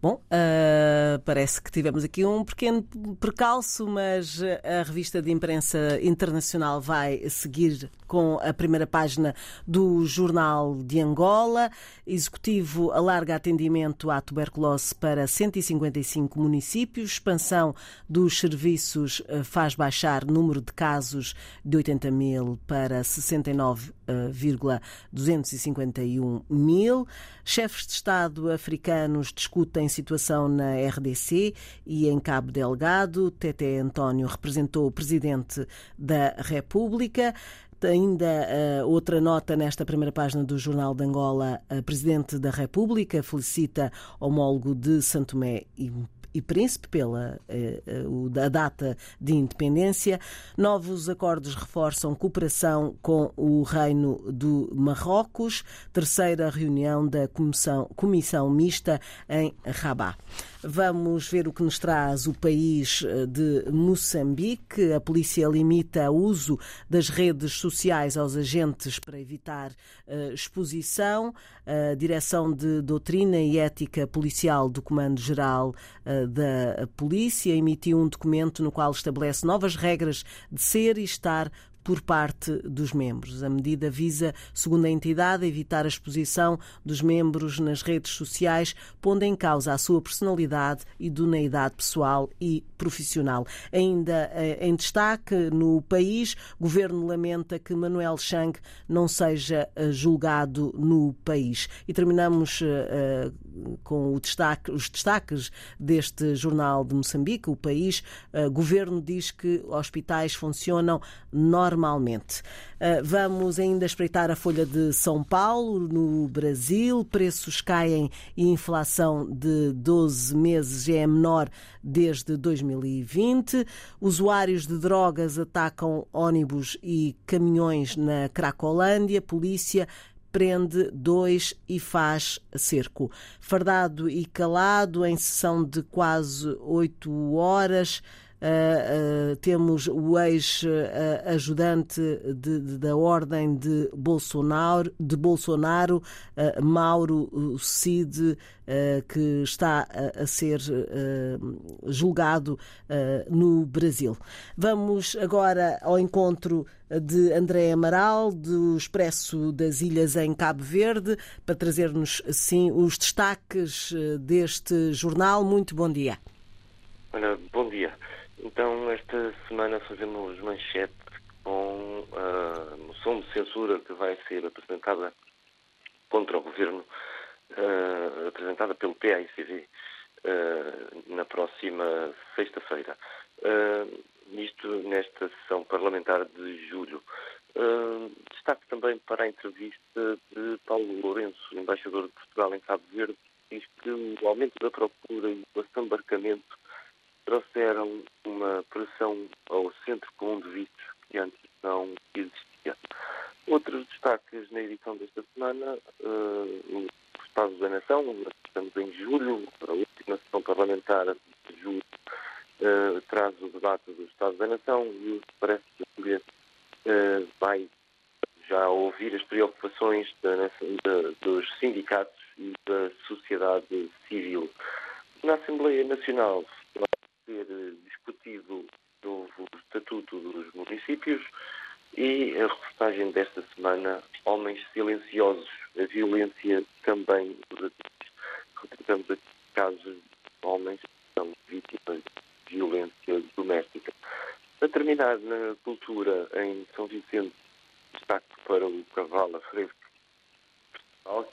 Bom, uh, parece que tivemos aqui um pequeno percalço, mas a revista de imprensa internacional vai seguir com a primeira página do Jornal de Angola. Executivo alarga atendimento à tuberculose para 155 municípios. Expansão dos serviços ah, faz baixar número de casos de 80 mil para 69,251 mil. Chefes de Estado africanos discutem situação na RDC e em Cabo Delgado. Tete António representou o Presidente da República. Ainda uh, outra nota nesta primeira página do Jornal de Angola. A Presidente da República felicita homólogo de Santo Tomé e e Príncipe, pela eh, eh a data de independência. Novos acordos reforçam cooperação com o Reino do Marrocos. Terceira reunião da Comissão, comissão Mista em Rabat. Vamos ver o que nos traz o país eh, de Moçambique. A polícia limita o uso das redes sociais aos agentes para evitar uh, exposição. A Direção de Doutrina e Ética Policial do Comando-Geral uh, da Polícia emitiu um documento no qual estabelece novas regras de ser e estar por parte dos membros. A medida visa, segundo a entidade, evitar a exposição dos membros nas redes sociais, pondo em causa a sua personalidade, idoneidade pessoal e profissional. Ainda eh, em destaque no país, o governo lamenta que Manuel Chang não seja eh, julgado no país. E terminamos uh, com destaque, os destaques deste jornal de Moçambique, o país. O governo diz que hospitais funcionam normalmente normalmente. Ah, vamos ainda espreitar a Folha de São Paulo, no Brasil. Preços caem e inflação de 12 meses é menor desde 2020. Usuários de drogas atacam ônibus e caminhões na Cracolândia. Polícia prende dois e faz cerco. Fardado e calado, em sessão de quase oito horas. Uh, temos o ex-ajudante da Ordem de Bolsonaro, de Bolsonaro uh, Mauro Cid, que está a ser julgado no Brasil. Vamos agora ao encontro de André Amaral, do Expresso das Ilhas em Cabo Verde, para trazer-nos, sim, os destaques deste jornal. Muito bom dia. Olha, bom dia. Então, esta semana fazemos manchete com a moção de censura que vai ser apresentada contra o governo, uh, apresentada pelo PAICV uh, eh, na próxima sexta-feira. Uh, isto nesta sessão parlamentar de julho. Uh, destaque também para a entrevista de Paulo Lourenço, embaixador de Portugal em Cabo Verde, diz que o aumento da procura e o assambarcamento trouxeram uma pressão ao centro comum de vistos que antes não existia. Outros destaques na edição desta semana, uh, Estado da Nação, estamos em julho, a última sessão parlamentar de julho uh, traz o debate do Estado da Nação e parece que uh, vai já ouvir as preocupações da, da, dos sindicatos e da sociedade civil. Na Assembleia Nacional ser eh, discutido o novo Estatuto dos Municípios e a reportagem desta semana, Homens Silenciosos, a violência também dos adultos. Retratamos aqui casos de homens que são vítimas de violência doméstica. A terminar na cultura em São Vicente, destaque para o Cavalo Fresco,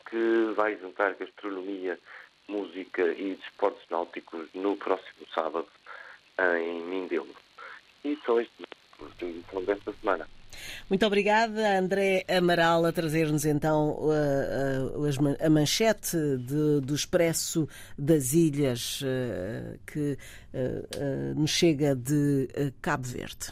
que vai juntar gastronomia, música e desportos náuticos no próximo sábado em Mindelo. E são estes os desta semana. Muito obrigada, André Amaral, a trazer-nos então a, manchete de, do Expresso das Ilhas que nos chega de Cabo Verde.